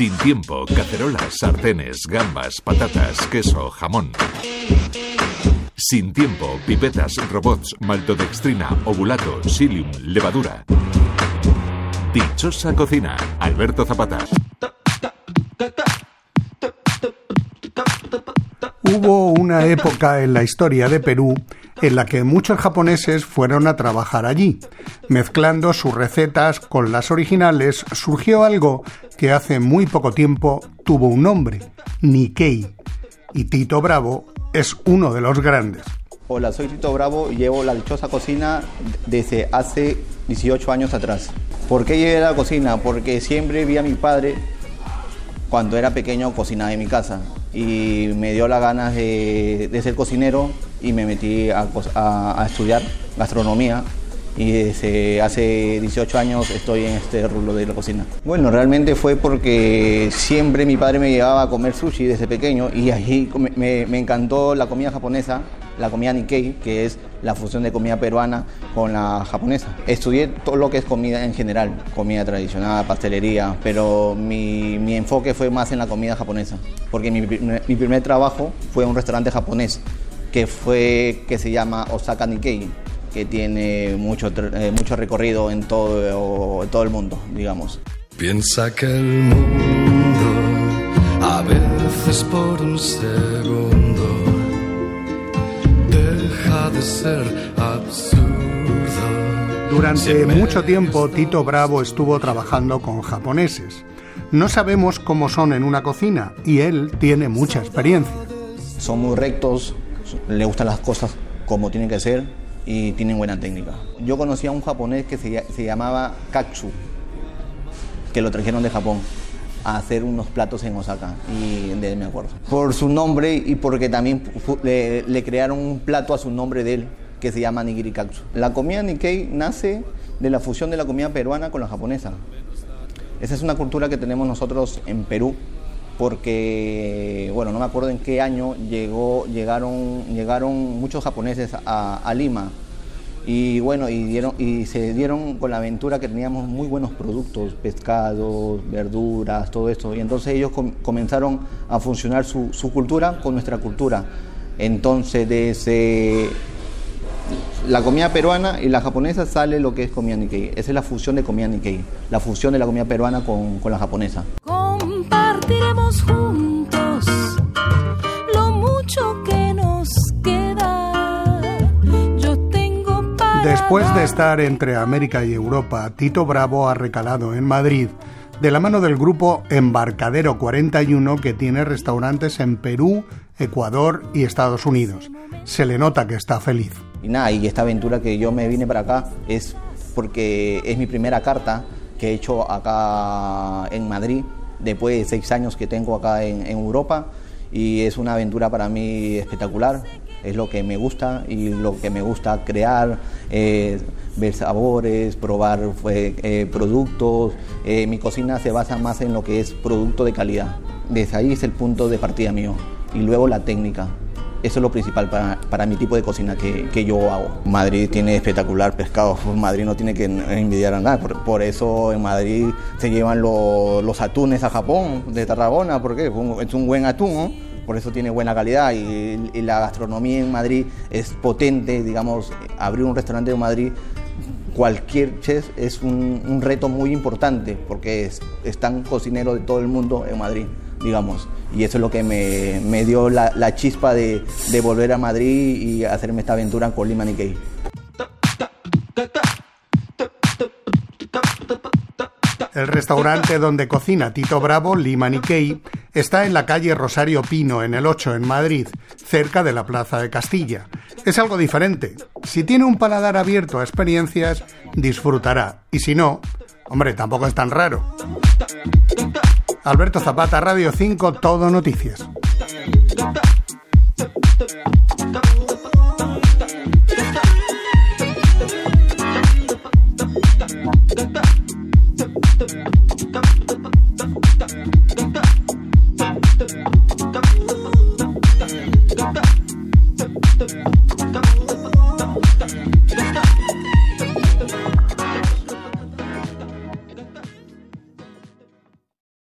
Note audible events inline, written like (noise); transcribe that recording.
Sin tiempo, cacerolas, sartenes, gambas, patatas, queso, jamón. Sin tiempo, pipetas, robots, maltodextrina, ovulato, psyllium, levadura. Dichosa cocina, Alberto Zapata. Hubo una época en la historia de Perú en la que muchos japoneses fueron a trabajar allí. Mezclando sus recetas con las originales, surgió algo que hace muy poco tiempo tuvo un nombre, Nikkei. Y Tito Bravo es uno de los grandes. Hola, soy Tito Bravo y llevo la dichosa cocina desde hace 18 años atrás. ¿Por qué llegué a la cocina? Porque siempre vi a mi padre cuando era pequeño cocinar en mi casa y me dio las ganas de, ser cocinero y me metí a, estudiar gastronomía y desde hace 18 años estoy en este rubro de la cocina. Bueno, realmente fue porque siempre mi padre me llevaba a comer sushi desde pequeño y allí me, me encantó la comida japonesa la comida Nikkei, que es la fusión de comida peruana con la japonesa. Estudié todo lo que es comida en general, comida tradicional, pastelería, pero mi, mi enfoque fue más en la comida japonesa, porque mi, mi, primer trabajo fue en un restaurante japonés que, fue, que se llama Osaka Nikkei, que tiene mucho, eh, mucho recorrido en todo, en todo el mundo, digamos. Piensa que el mundo a veces por un segundo de ser absurdo. Durante mucho tiempo Tito Bravo estuvo trabajando con japoneses. No sabemos cómo son en una cocina y él tiene mucha experiencia. Son muy rectos, le gustan las cosas como tienen que ser y tienen buena técnica. Yo conocí a un japonés que se, se llamaba Katsu, que lo trajeron de Japón a hacer unos platos en Osaka y de él me acuerdo. Por su nombre y porque también le, crearon un plato a su nombre de él que se llama nigiri katsu. La comida Nikkei nace de la fusión de la comida peruana con la japonesa. Esa es una cultura que tenemos nosotros en Perú porque, bueno, no me acuerdo en qué año llegó, llegaron, llegaron muchos japoneses a Lima y bueno, y, dieron, y se dieron con la aventura que teníamos muy buenos productos, pescados, verduras, todo esto. Y entonces ellos comenzaron a funcionar su, su, cultura con nuestra cultura. Entonces, desde la comida peruana y la japonesa sale lo que es comida Nikkei. Esa es la fusión de comida Nikkei, la fusión de la comida peruana con, con la japonesa. Después de estar entre América y Europa, Tito Bravo ha recalado en Madrid de la mano del grupo Embarcadero 41 que tiene restaurantes en Perú, Ecuador y Estados Unidos. Se le nota que está feliz. Y nada, y esta aventura que yo me vine para acá es porque es mi primera carta que he hecho acá en Madrid, después de seis años que tengo acá en, en Europa, y es una aventura para mí espectacular es lo que me gusta y lo que me gusta crear, eh, ver sabores, probar eh, productos. Eh, mi cocina se basa más en lo que es producto de calidad. Desde ahí es el punto de partida mío. Y luego la técnica. Eso es lo principal para, para mi tipo de cocina que, que, yo hago. Madrid tiene espectacular pescado. (laughs) Madrid no tiene que envidiar a nada. Por, eso en Madrid se llevan los atunes a Japón, de Tarragona, porque es un buen atún. Por eso tiene buena calidad y, la gastronomía en Madrid es potente, digamos, abrir un restaurante en Madrid cualquier chef es un, reto muy importante porque están cocineros de todo el mundo en Madrid, digamos. Y eso es lo que me, dio la, chispa de, volver a Madrid y hacerme esta aventura con Lima Nikkei. El restaurante donde cocina Tito Bravo, Lima Nikkei, está en la calle Rosario Pino, en el 8, en Madrid, cerca de la Plaza de Castilla. Es algo diferente. Si tiene un paladar abierto a experiencias, disfrutará. Y si no, hombre, tampoco es tan raro. Alberto Zapata, Radio 5, Todo Noticias.